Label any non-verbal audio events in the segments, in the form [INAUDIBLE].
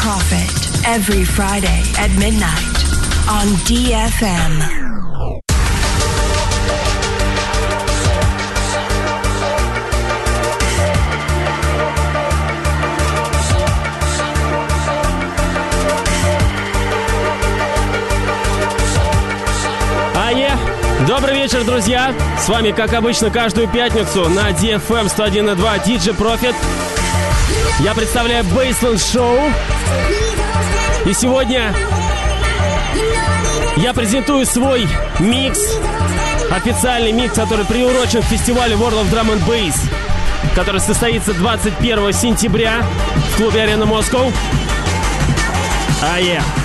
Profit every Friday at midnight on DFM. Добрый вечер, друзья! С вами, как обычно, каждую пятницу на DFM 101.2 DJ Profit. Я представляю Baseland Show. И сегодня я презентую свой микс, официальный микс, который приурочен к фестивалю World of Drum and Bass, который состоится 21 сентября в клубе Арена Москва. Ае! And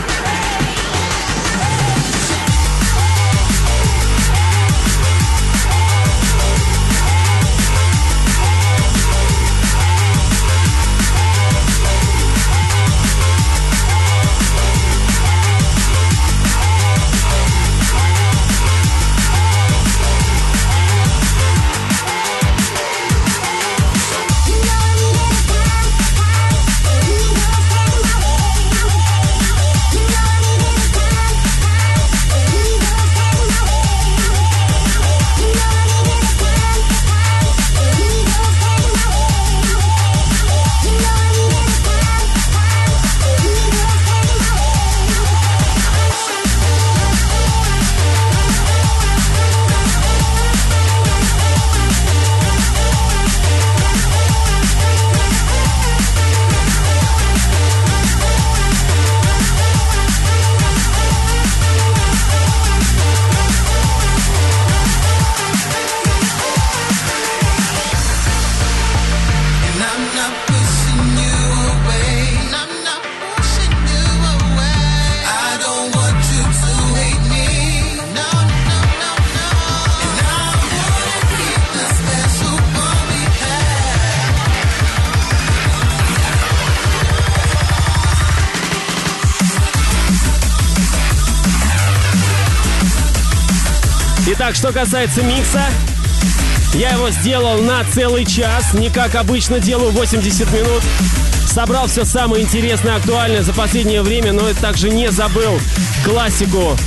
Итак, что касается микса, я его сделал на целый час, не как обычно делаю 80 минут. Собрал все самое интересное, актуальное за последнее время, но и также не забыл классику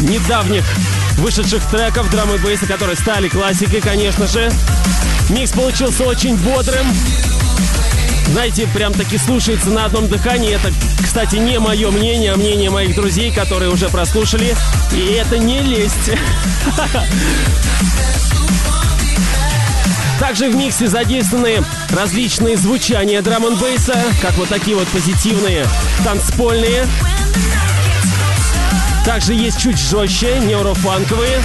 недавних вышедших треков драм и бейса, которые стали классикой, конечно же. Микс получился очень бодрым. Знаете, прям таки слушается на одном дыхании. Это, кстати, не мое мнение, а мнение моих друзей, которые уже прослушали. И это не лесть. [LAUGHS] Также в миксе задействованы различные звучания драм н как вот такие вот позитивные, танцпольные. Также есть чуть жестче, неурофанковые,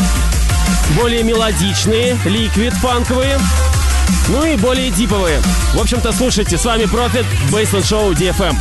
более мелодичные, ликвид-фанковые, ну и более диповые. В общем-то, слушайте, с вами Профит, Бейсленд Шоу DFM.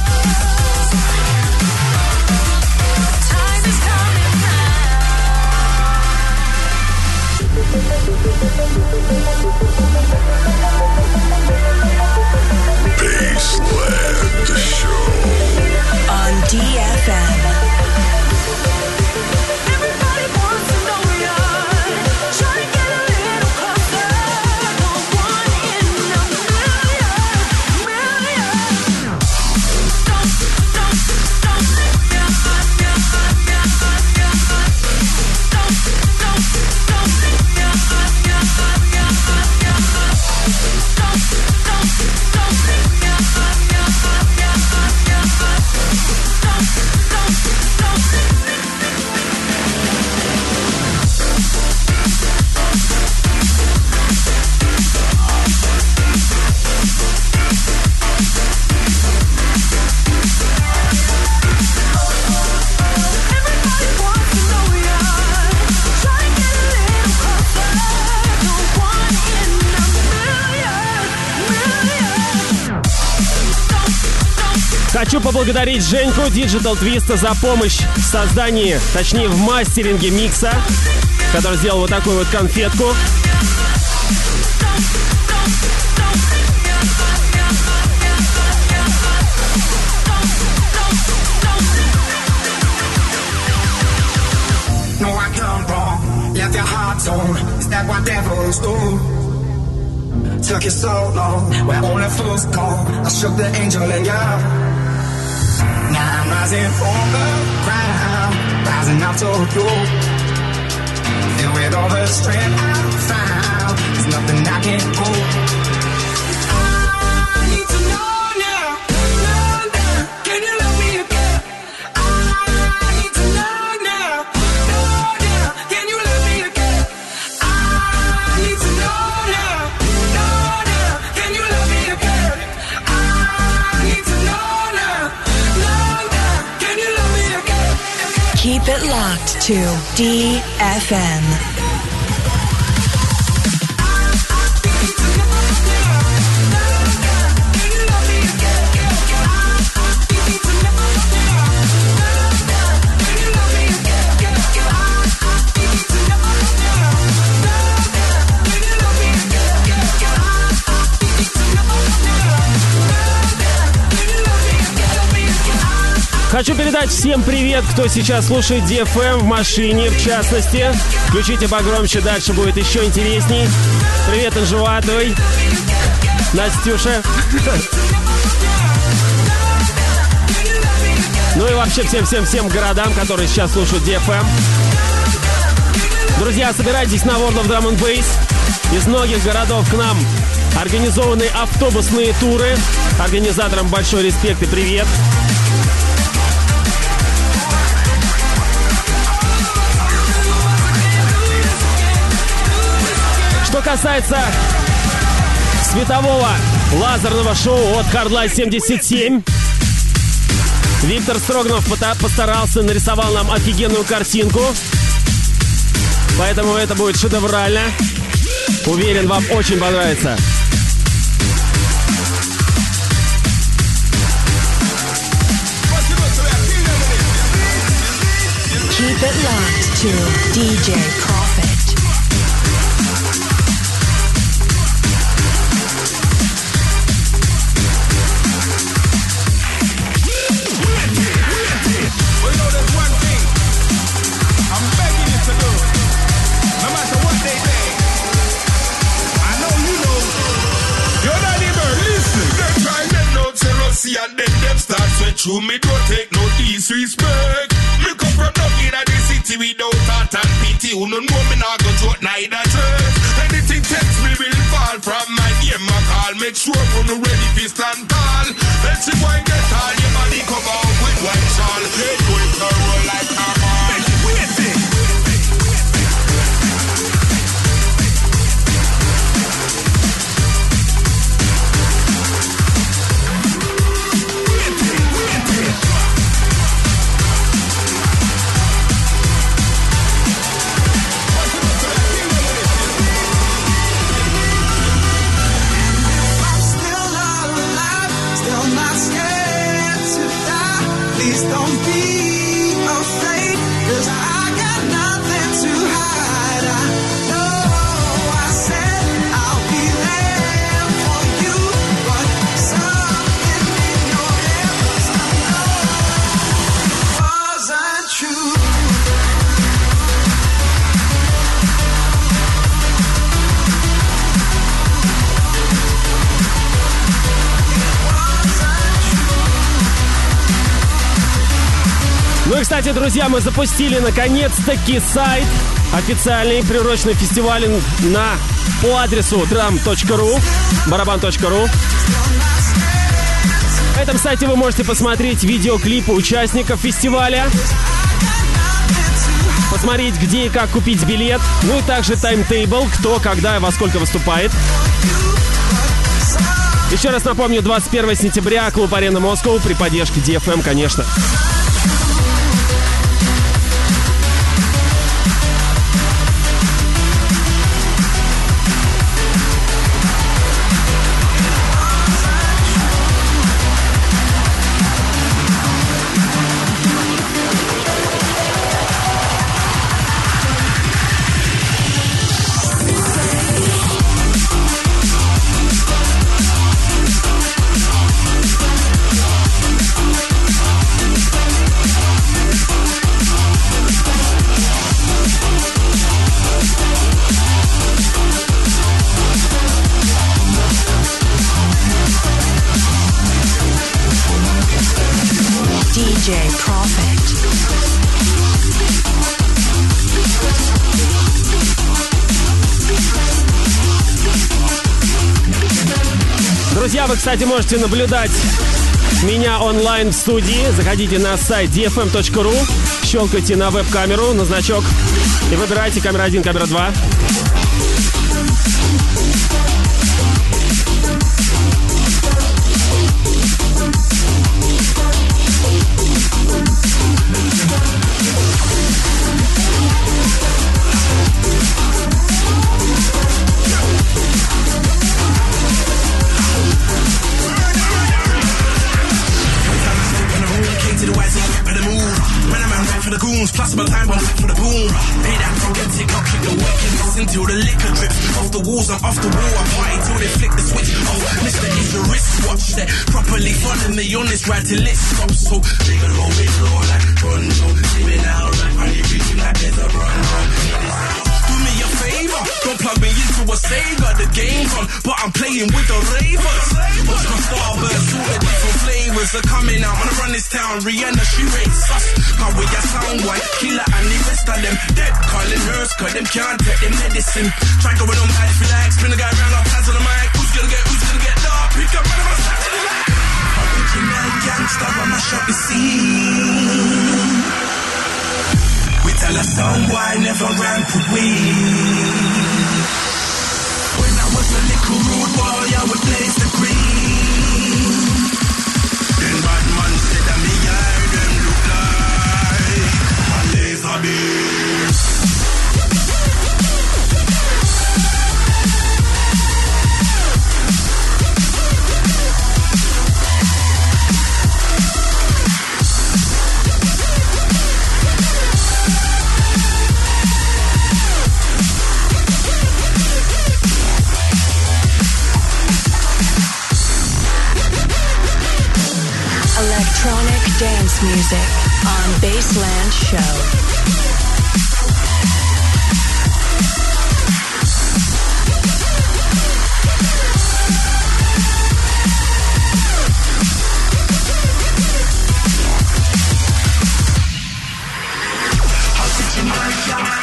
Поблагодарить Женьку Digital Twist за помощь в создании, точнее в мастеринге микса, который сделал вот такую вот конфетку. Took you so long, where only fools call. I shook the angel in you. Now I'm rising from the ground, rising up to you. Filled with all the strength I found, there's nothing I can't do. It locked to DFM. Хочу передать всем привет, кто сейчас слушает DFM в машине, в частности. Включите погромче, дальше будет еще интересней. Привет Анжеватовой, Настюша. Ну и вообще всем-всем-всем городам, которые сейчас слушают DFM. Друзья, собирайтесь на World of Drum and Bass. Из многих городов к нам организованы автобусные туры. Организаторам большой респект и привет. Что касается светового лазерного шоу от Hardline 77, Виктор Строганов постарался, нарисовал нам офигенную картинку. Поэтому это будет шедеврально. Уверен, вам очень понравится. Keep it locked to DJ Profit. Jealousy and then them start sweat through me. Don't take no disrespect. Me come from nothing in the city without thought and pity. Who no know me not go joke neither church. Anything text me will fall from my name I call. Make sure you no ready for stand tall. Let you boy get all your body cover up with white shawl. Let go it roll like a ball. Ну и, кстати, друзья, мы запустили наконец-таки сайт официальный приуроченный фестиваль на по адресу drum.ru, барабан.ру. На этом сайте вы можете посмотреть видеоклипы участников фестиваля, посмотреть, где и как купить билет, ну и также таймтейбл, кто, когда и во сколько выступает. Еще раз напомню, 21 сентября, клуб «Арена Москва» при поддержке DFM, конечно. Кстати, можете наблюдать меня онлайн в студии. Заходите на сайт dfm.ru, щелкайте на веб-камеру, на значок и выбирайте камера 1, камера 2. Until the liquor drips off the walls. I'm off the wall, I party till they flick the switch. Oh, Mr. is a wristwatch that properly funding me on this ride till it stops. So gonna go big low like Pronto. Living out right on the region like there's a run run. A favor, don't plug me into a Sega. The game's on, but I'm playing with the Ravers. Watch my starburst, all the different flavors are coming out. Wanna run this town, Rihanna, she rates us. How we a sound white, killer and the rest of them dead. Calling nurse, cause them can't take their medicine. Try going on you like, spin the guy around, our hands on the mic. Who's gonna get, who's gonna get dark? Pick up, man, I'm a to the light. Original gangster, I mash up the scene. We tell sound why never ran away. When I was a little rude boy, I would blaze the green. Then bad man said that me eye them look like a laser beam. Music on Baseland Show. We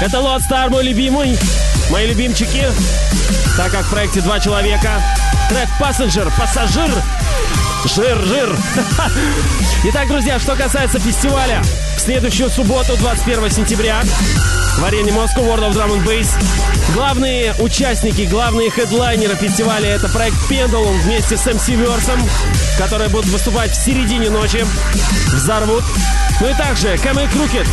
Это Лот Стар, мой любимый. Мои любимчики. Так как в проекте два человека. Трек «Пассенджер», «Пассажир». Жир, жир. [LAUGHS] Итак, друзья, что касается фестиваля. В следующую субботу, 21 сентября, в арене Moscow World of Drum and Bass. Главные участники, главные хедлайнеры фестиваля это проект Pendulum вместе с MC Версом, которые будут выступать в середине ночи. Взорвут. Ну и также Camo & Krooked,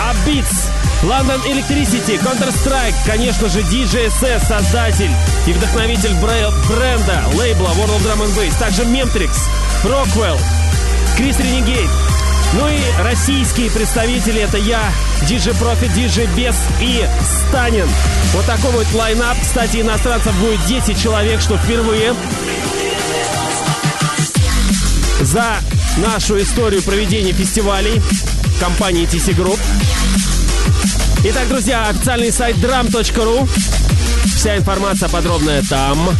Upbeats, London Elektricity, Counterstrike, конечно же, DJ SS, создатель и вдохновитель бре- бренда, лейбла World of Drum and Bass, также Memtrix, Rockwell, Chris Renegade, Ну и российские представители это я, DJ Profit, DJ Бес и Станин. Вот такой вот лайнап. Кстати, иностранцев будет 10 человек, что впервые за нашу историю проведения фестивалей компании TC Group. Итак, друзья, официальный сайт drum.ru. Вся информация подробная там.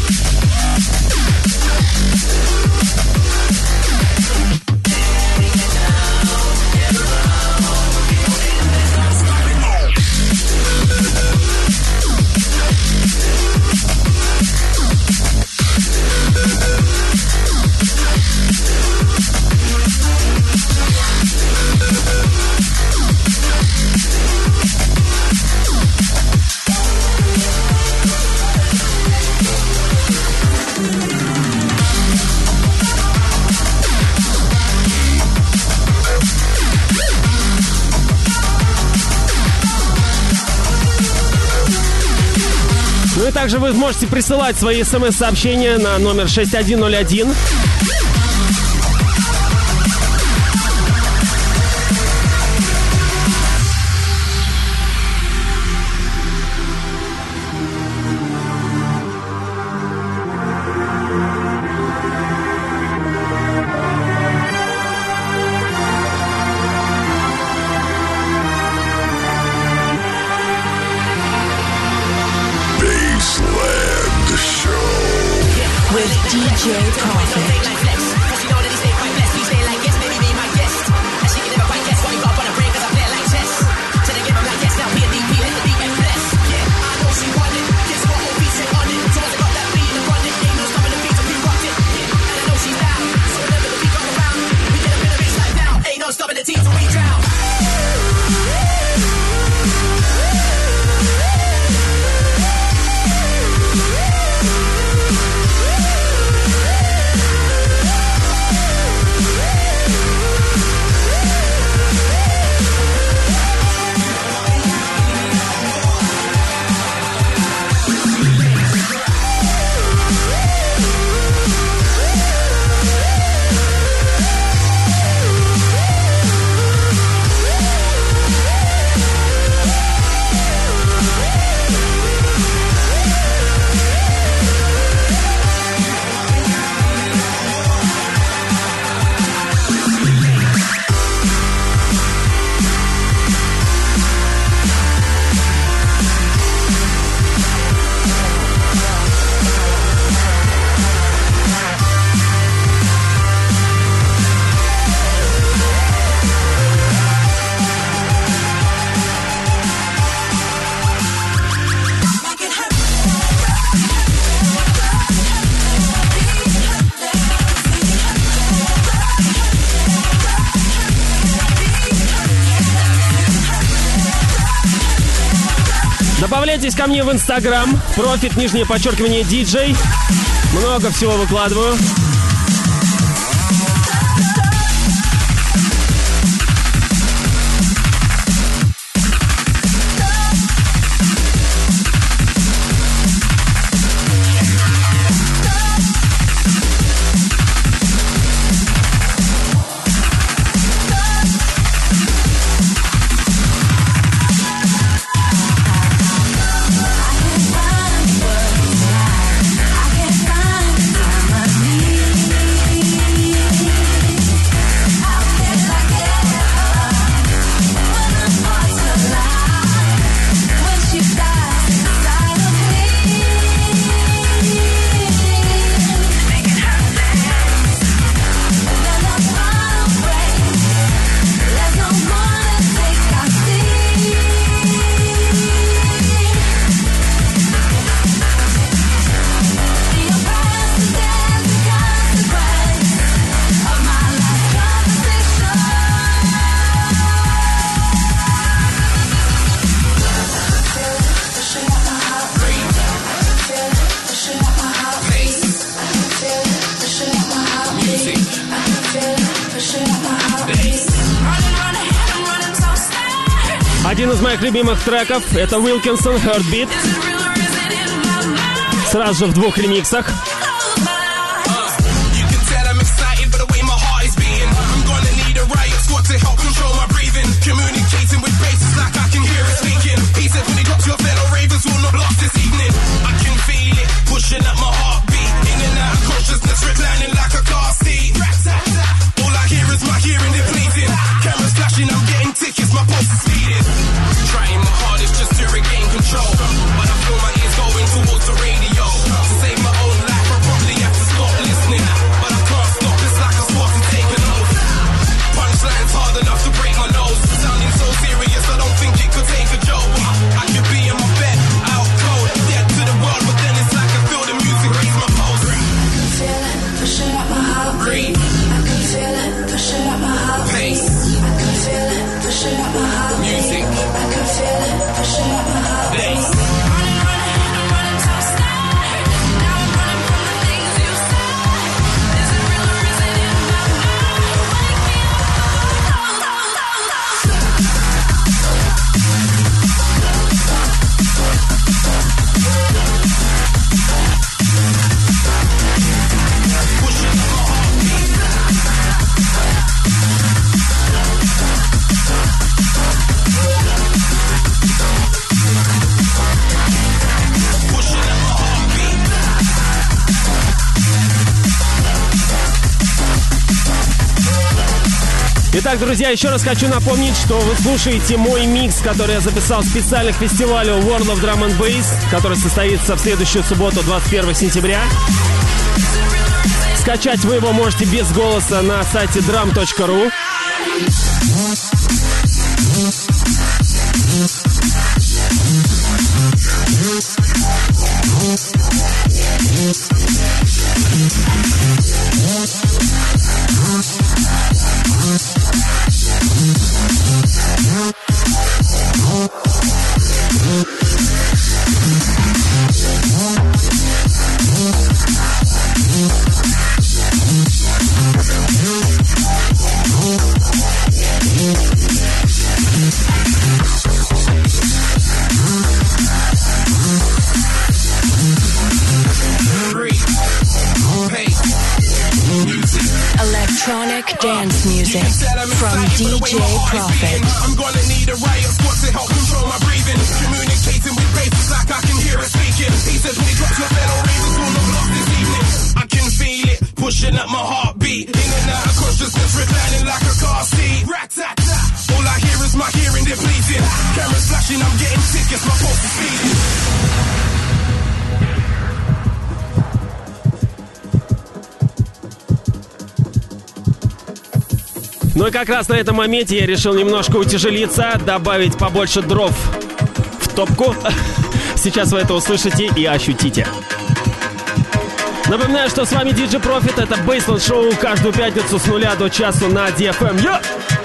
Также вы можете присылать свои смс-сообщения на номер 6101. Jade Coffin. Мне в Инстаграм. Профит, нижнее подчеркивание, диджей. Много всего выкладываю. треков. Это Wilkinson Heartbeat. Сразу же в двух ремиксах. Pushing of consciousness, a car seat. All I hear is my Итак, друзья, еще раз хочу напомнить, что вы слушаете мой микс, который я записал специально к фестивалю World of Drum and Bass, который состоится в следующую субботу, 21 сентября. Скачать вы его можете без голоса на сайте drum.ru. и как раз на этом моменте я решил немножко утяжелиться, добавить побольше дров в топку. [LAUGHS] Сейчас вы это услышите и ощутите. Напоминаю, что с вами DJ Profit, это Бейсленд Шоу каждую пятницу с нуля до часу на DFM. Йо!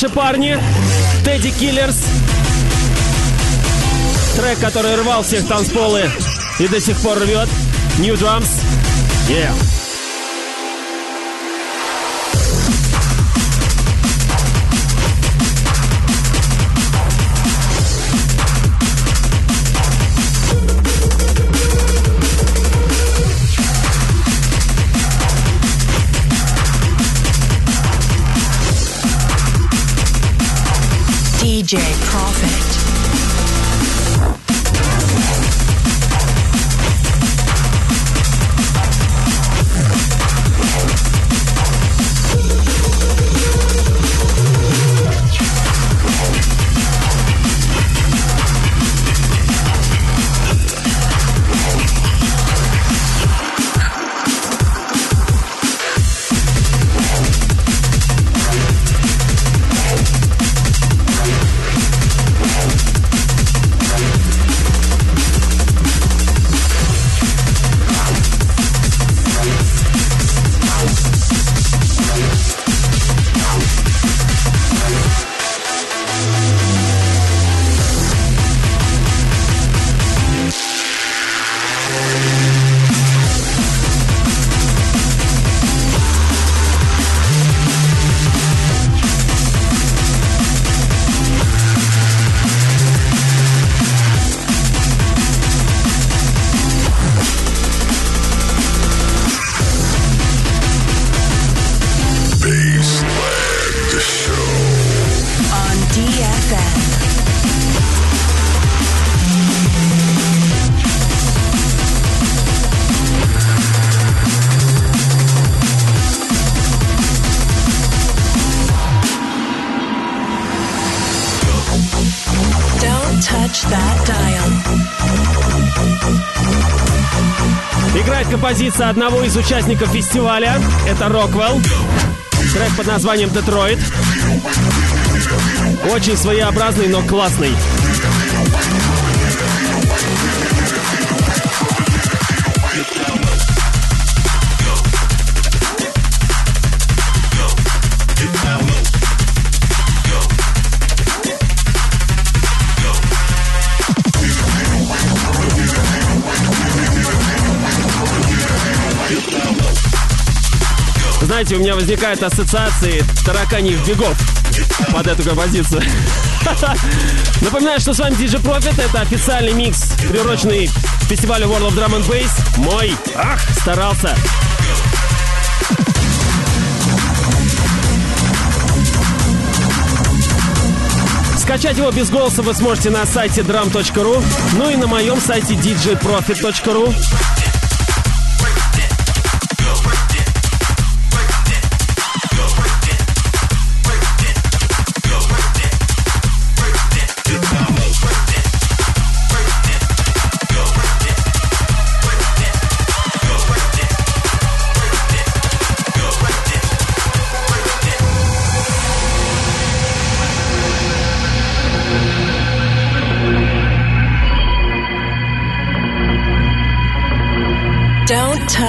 Наши парни, Тедди Киллерс. Трек, который рвал всех танцполы и до сих пор рвет. New Drums. Yeah. DJ Prophet. Композиция одного из участников фестиваля. Это Роквелл. Трек под названием «Детройт». Очень своеобразный, но классный. Знаете, у меня возникают ассоциации тараканьих бегов под эту композицию. [LAUGHS] Напоминаю, что с вами DJ Profit. Это официальный микс, приуроченный фестивалю World of Drum and Bass. Мой. Ах, старался. Скачать его без голоса вы сможете на сайте drum.ru, ну и на моем сайте djprofit.ru.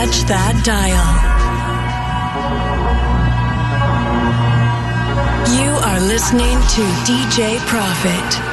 touch that dial. You are listening to DJ Profit.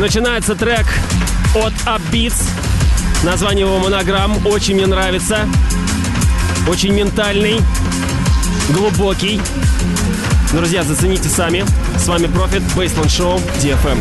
Начинается трек от Upbeats. Название его монограмм. Очень мне нравится. Очень ментальный, глубокий. Друзья, зацените сами. С вами Profit Baseline Show DFM.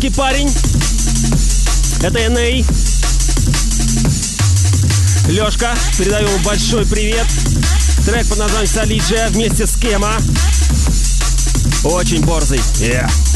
Питерский парень. Это Эней. Лешка, передаю ему большой привет. Трек под названием Солиджия вместе с Кема. Очень борзый. Yeah.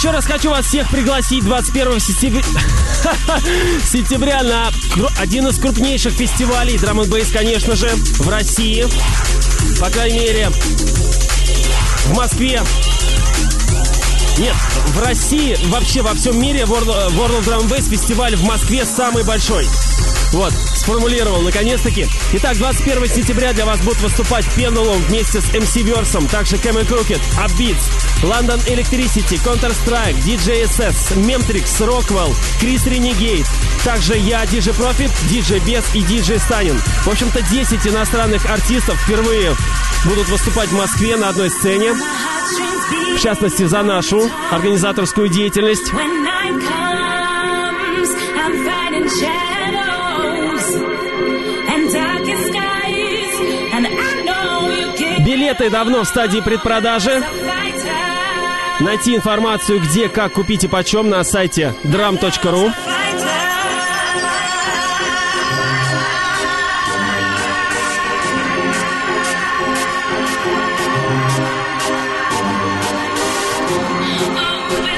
Еще раз хочу вас всех пригласить 21 сентября, [LAUGHS] сентября на один из крупнейших фестивалей драм бейс, конечно же, в России. По крайней мере, в Москве. Нет, в России, вообще во всем мире World, World Drum Bass фестиваль в Москве самый большой. Вот, сформулировал наконец-таки. Итак, 21 сентября для вас будут выступать Pendulum вместе с MC Версом, также Кэмэ Крукет, Upbeats, London Electricity, Counter-Strike, DJ SS, Memtrix, Rockwell, Крис Renegade, также я, DJ Profit, DJ Бес и DJ Станин. В общем-то, 10 иностранных артистов впервые будут выступать в Москве на одной сцене. В частности, за нашу организаторскую деятельность. Билеты давно в стадии предпродажи. Найти информацию, где, как купить и почем на сайте drum.ru.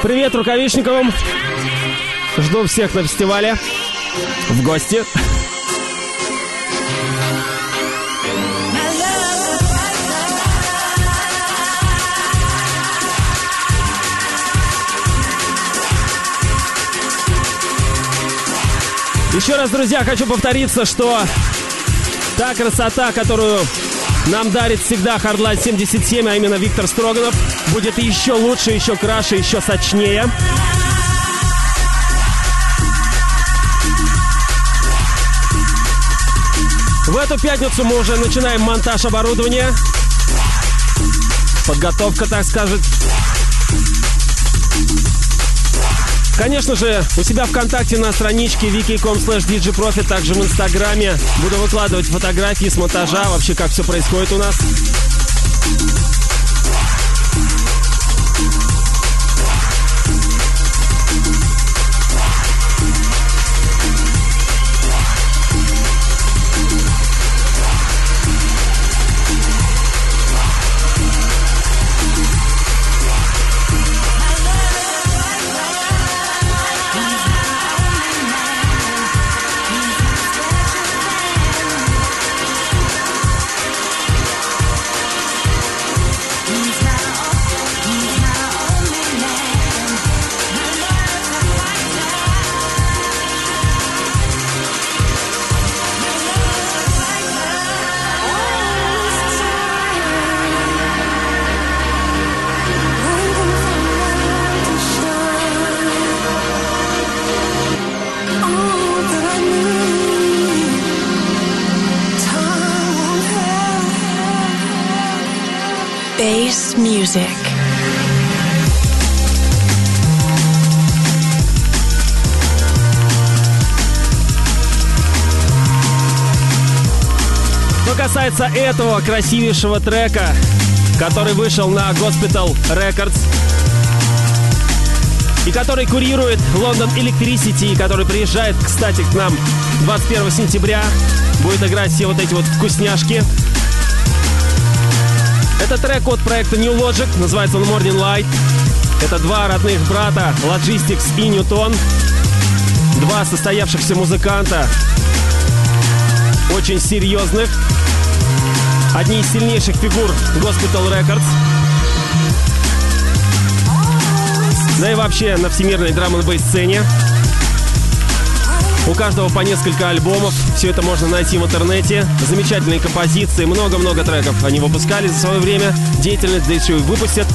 Привет Рукавишниковым. Жду всех на фестивале. В гости. Еще раз, друзья, хочу повториться, что та красота, которую нам дарит всегда Hardline 77, а именно Виктор Строганов, будет еще лучше, еще краше, еще сочнее. В эту пятницу мы уже начинаем монтаж оборудования. Подготовка, так скажет. Конечно же, у себя ВКонтакте на страничке wiki.com slash djprofit, также в Инстаграме буду выкладывать фотографии с монтажа, вообще как все происходит у нас. Касается этого красивейшего трека, который вышел на Hospital Records, и который курирует London Electricity, который приезжает, кстати, к нам 21 сентября, будет играть все вот эти вот вкусняшки. Это трек от проекта New Logic, называется он Morning Light. Это два родных брата, Logistics и Newton. Два состоявшихся музыканта, очень серьезных. Одни из сильнейших фигур Hospital Records. Да и вообще на всемирной драм н сцене. У каждого по несколько альбомов. Все это можно найти в интернете. Замечательные композиции, много-много треков они выпускали за свое время. Деятельность, да еще и выпустят.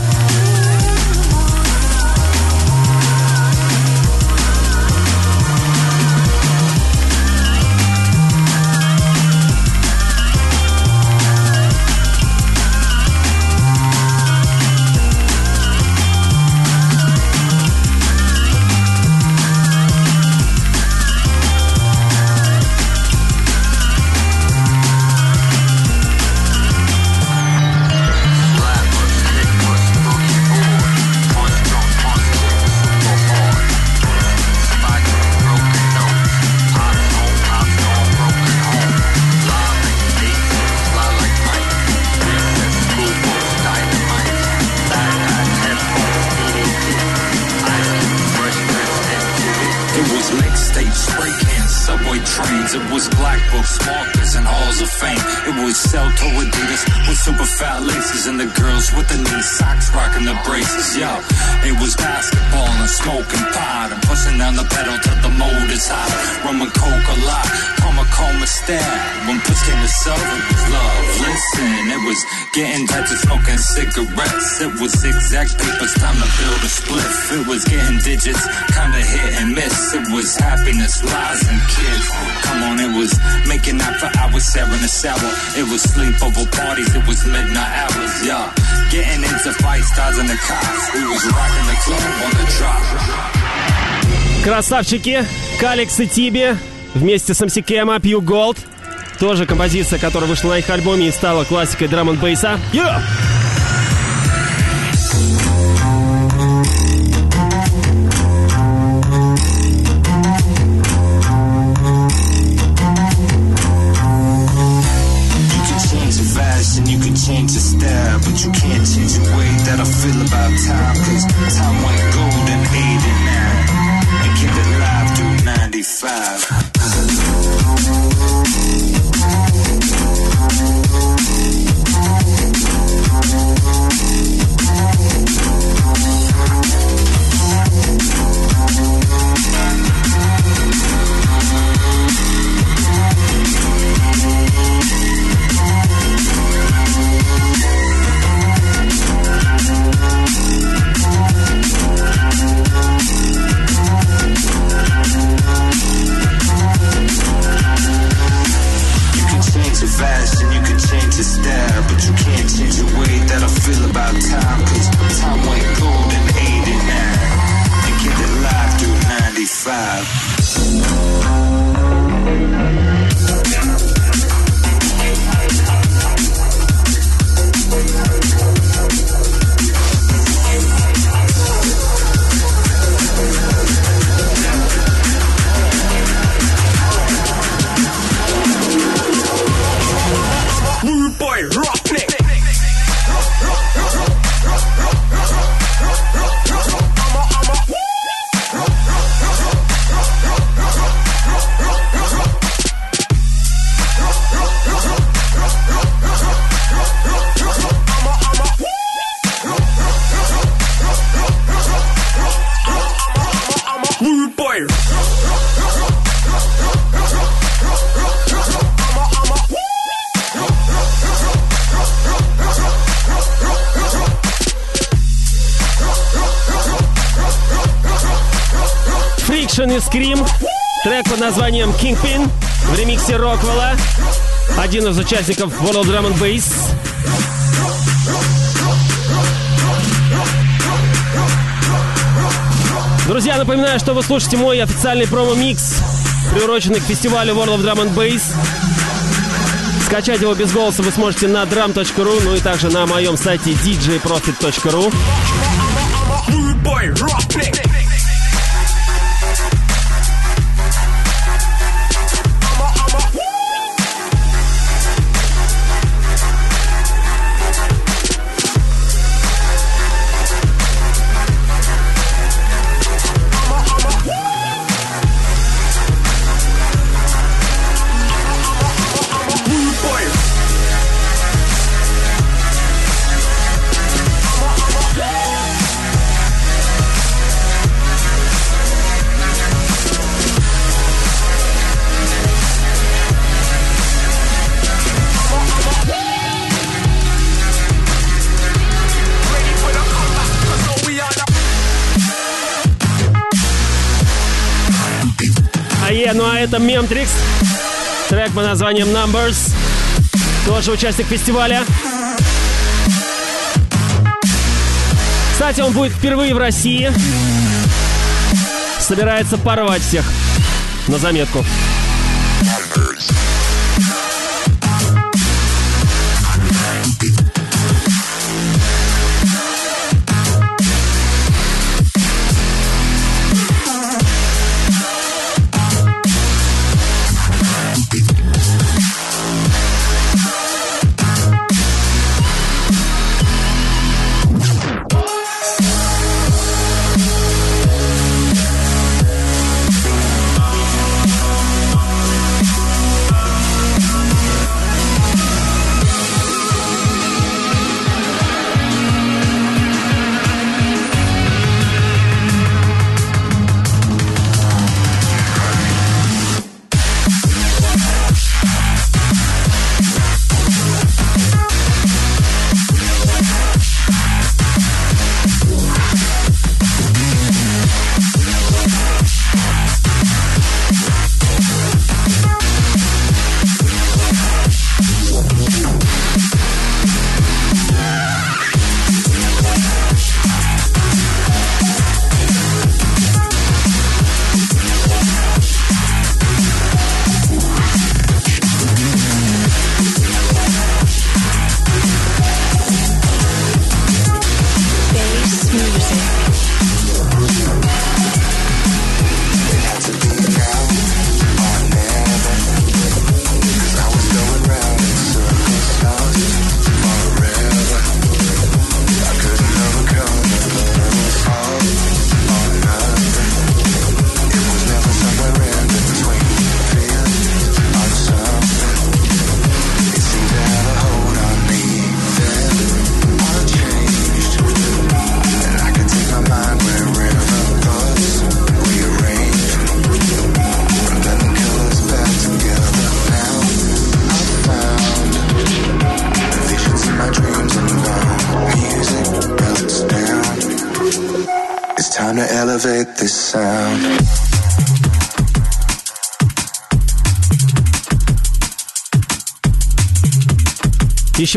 was getting touchy, smoking cigarettes. It was zigzag papers, time to build a spliff. It was getting digits, kinda hit and miss. It was happiness, lies, and kids. Come on, it was making out for hours, sharing a shower. It was sleepover parties, it was midnight hours, yeah. Getting into fights, dodging the cops. We was rocking the club on the drop. Красавчики, Калекс и Тиби вместе с MC Кэма Пью Голд. Тоже композиция, которая вышла на их альбоме и стала классикой драм н бейса. Yeah! Названием Kingpin в ремиксе Роквелла. Один из участников World Drum and Bass. Друзья, напоминаю, что вы слушаете мой официальный промо-микс, приуроченный к фестивалю World of Drum and Bass. Скачать его без голоса вы сможете на drum.ru, ну и также на моем сайте djprofit.ru. Е, ну а это Мемтрикс. Трек под названием Numbers. Тоже участник фестиваля. Кстати, он будет впервые в России. Собирается порвать всех. На заметку.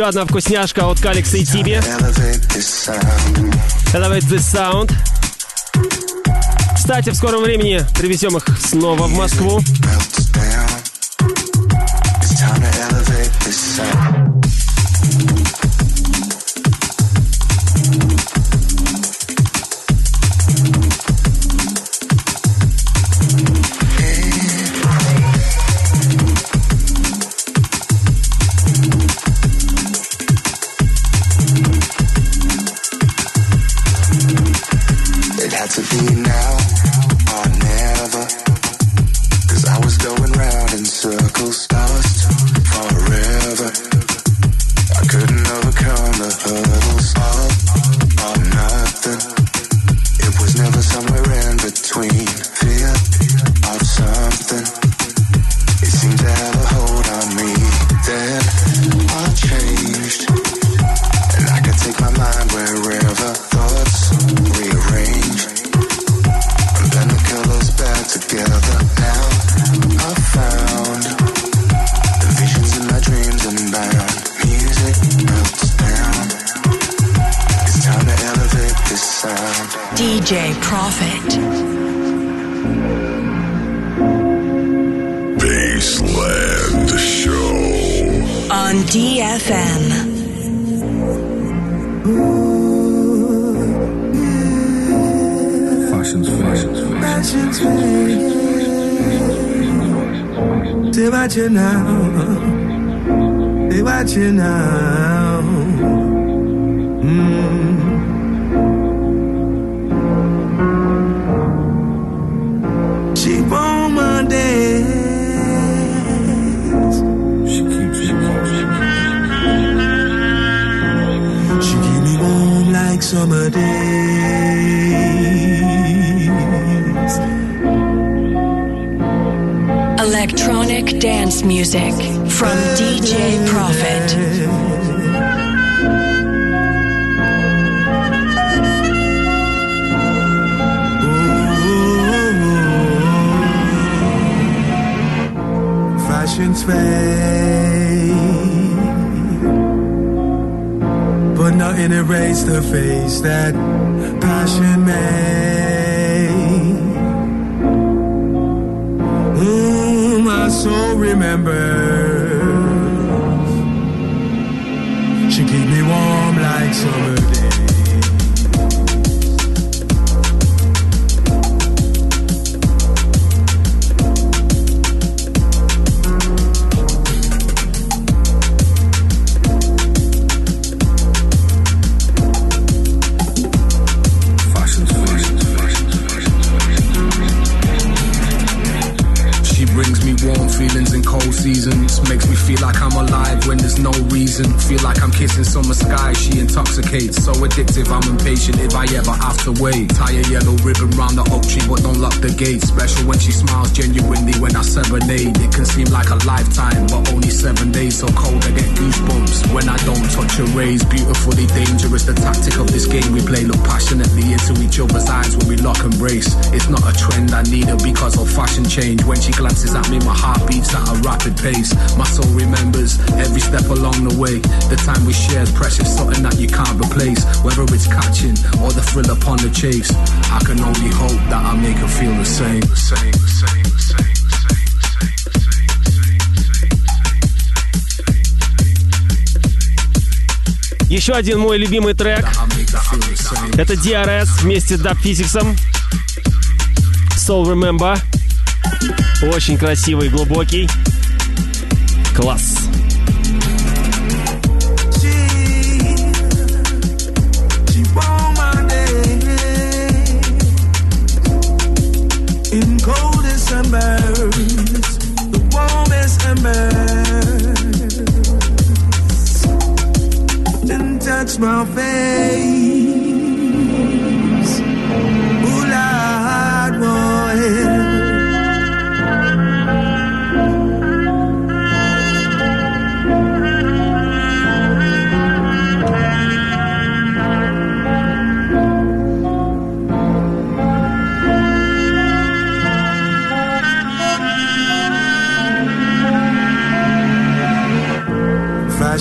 Еще одна вкусняшка от Каликса и Тиби. Elevate this sound. Elevate this sound. Кстати, в скором времени привезем их снова в Москву. DJ Profit. Baseland Show. On DFM. Fashion's fashions, They watch you now. They watch you now. Summer days. Electronic dance music from DJ Profit. Fashion's fade, and erase the face that passion made. Ooh, my soul remembers. Feel like I'm kissing summer sky. She intoxicates. So addictive, I'm impatient if I ever have to wait. Tie a yellow ribbon round the oak tree, but don't lock the gate. Special when she smiles genuinely when I serenade. It can seem like a lifetime, but only seven days. So cold, I get goosebumps when I don't touch her rays. Beautifully dangerous, the tactic of this game we play. Look passionately into each other's eyes when we lock and brace. It's not a trend, I need her because of fashion change. When she glances at me, my heart beats at a rapid pace. My soul remembers every step along the way. away. The time we share is precious, something that you can't replace. Whether it's catching or the thrill upon the chase, I can only hope that I make her feel the same. The same, the same, the same. Еще один мой любимый трек. Это DRS вместе с Dub Physics. Soul Remember. Очень красивый, глубокий. Класс. December's, the warmest embers. Then touch my face.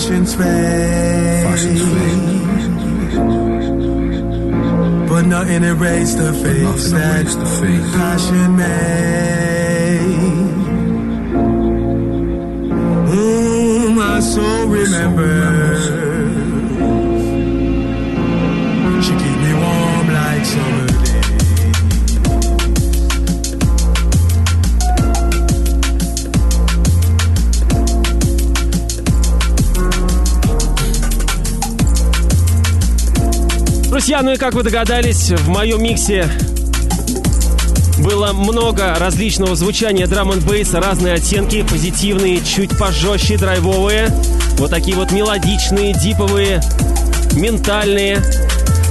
Fashions fade. But nothing erased the face that erased the face. passion made. Mm, my soul remembers. Друзья, ну и как вы догадались, в моем миксе было много различного звучания драм н бейса, разные оттенки, позитивные, чуть пожестче, драйвовые, вот такие вот мелодичные, диповые, ментальные.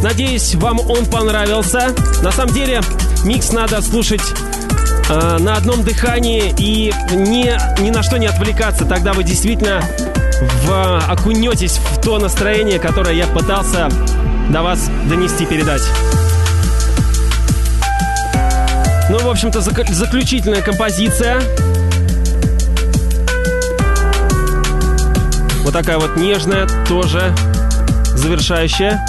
Надеюсь, вам он понравился. На самом деле, микс надо слушать э, на одном дыхании и не, ни на что не отвлекаться. Тогда вы действительно в, окунетесь в то настроение, которое я пытался до вас донести, передать. Ну, в общем-то, зак- заключительная композиция. Вот такая вот нежная, тоже завершающая.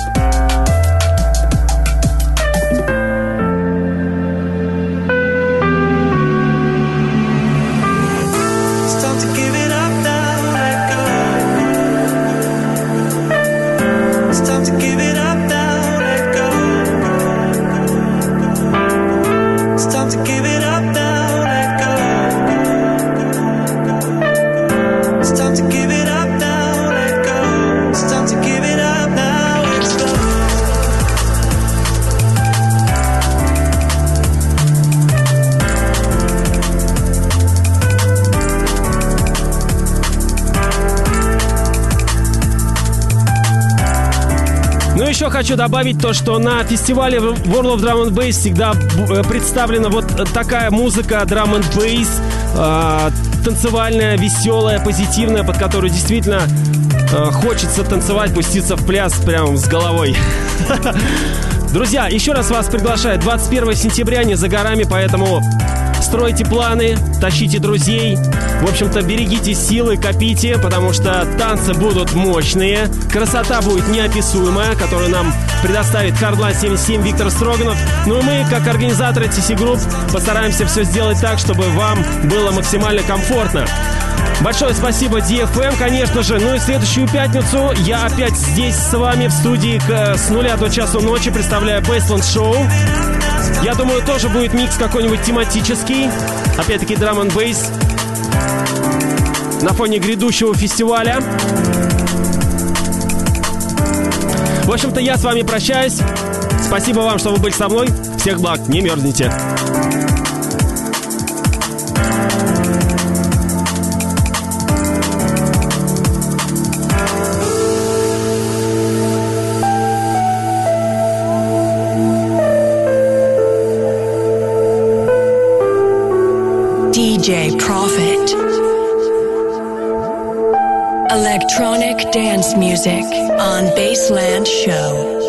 Еще хочу добавить то, что на фестивале World of Drum and Bass всегда э, представлена вот такая музыка Drum and Bass, э, танцевальная, веселая, позитивная, под которую действительно э, хочется танцевать, пуститься в пляс прям с головой. [LAUGHS] Друзья, еще раз вас приглашаю. 21 сентября не за горами, поэтому стройте планы, тащите друзей. В общем-то, берегите силы, копите, потому что танцы будут мощные. Красота будет неописуемая, которую нам предоставит Хардline 77 Виктор Строганов. Ну и мы, как организаторы TC Group, постараемся все сделать так, чтобы вам было максимально комфортно. Большое спасибо DFM, конечно же. Ну и следующую пятницу я опять здесь с вами в студии к- с нуля до часу ночи представляю Baseland Show. Я думаю, тоже будет микс какой-нибудь тематический. Опять-таки драм н бейс на фоне грядущего фестиваля. В общем-то, я с вами прощаюсь. Спасибо вам, что вы были со мной. Всех благ, не мерзните. Electronic dance music on Baseland Show.